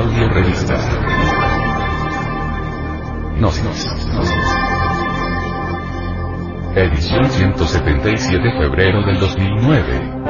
Audio Revista. Gnosis. Edición 177 febrero del 2009.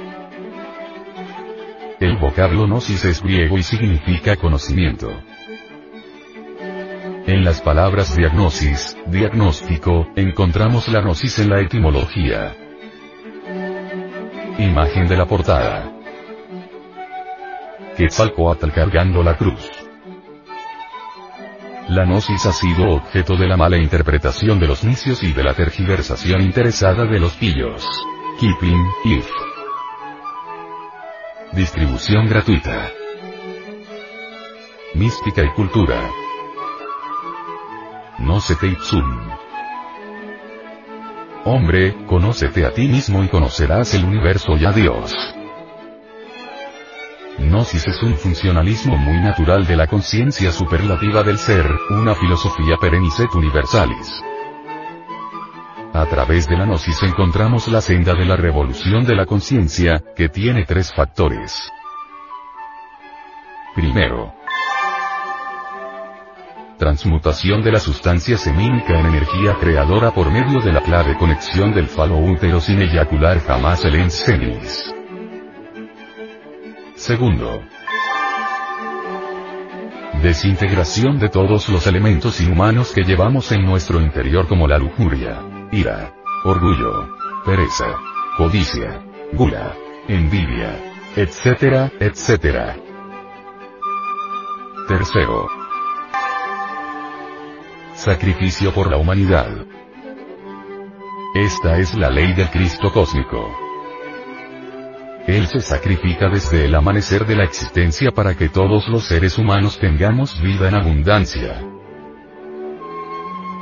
El vocablo gnosis es griego y significa conocimiento. En las palabras diagnosis, diagnóstico, encontramos la gnosis en la etimología. Imagen de la portada. Quetzalcoatl cargando la cruz. La gnosis ha sido objeto de la mala interpretación de los nicios y de la tergiversación interesada de los pillos. Keeping, if. Distribución gratuita. Mística y cultura. No se te ipsum. Hombre, conócete a ti mismo y conocerás el universo y a Dios. Gnosis es un funcionalismo muy natural de la conciencia superlativa del ser, una filosofía perenniset universalis. A través de la gnosis encontramos la senda de la revolución de la conciencia, que tiene tres factores. Primero, transmutación de la sustancia semínica en energía creadora por medio de la clave conexión del falo útero sin eyacular jamás el ensenis. Segundo, desintegración de todos los elementos inhumanos que llevamos en nuestro interior como la lujuria, ira, orgullo, pereza, codicia, gula, envidia, etcétera, etcétera. Tercero. Sacrificio por la humanidad. Esta es la ley del Cristo cósmico. Él se sacrifica desde el amanecer de la existencia para que todos los seres humanos tengamos vida en abundancia.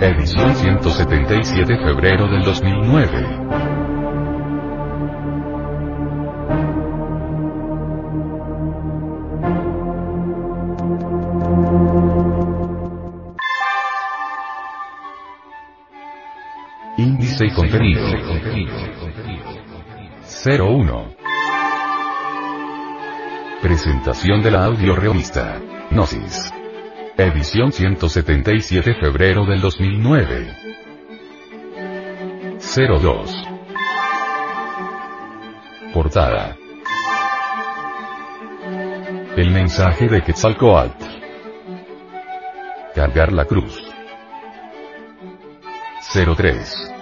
Edición 177 febrero del 2009. Índice y contenido. 01. Presentación de la audio revista. Gnosis. Edición 177 febrero del 2009. 02. portada. El mensaje de Quetzalcoatl. Cargar la cruz. 03.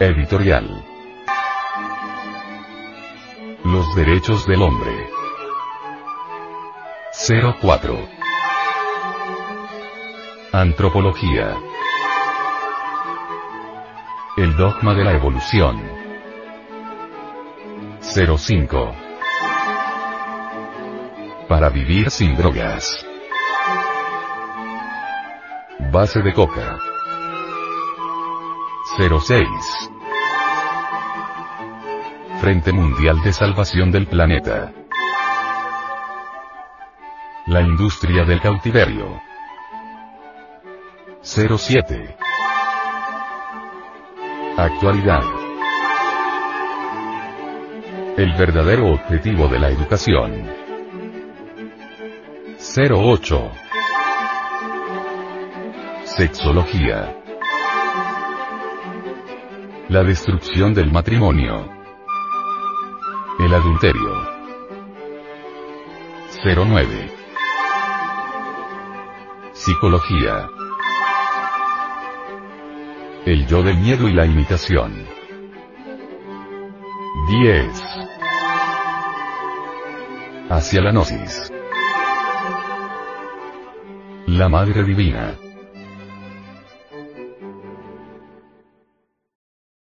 Editorial. Los derechos del hombre. 04. Antropología. El dogma de la evolución. 05. Para vivir sin drogas. Base de coca. 06. Frente Mundial de Salvación del Planeta. La industria del cautiverio. 07. Actualidad. El verdadero objetivo de la educación. 08. Sexología. La destrucción del matrimonio. El adulterio. 09. Psicología. El yo del miedo y la imitación. 10. Hacia la gnosis. La Madre Divina.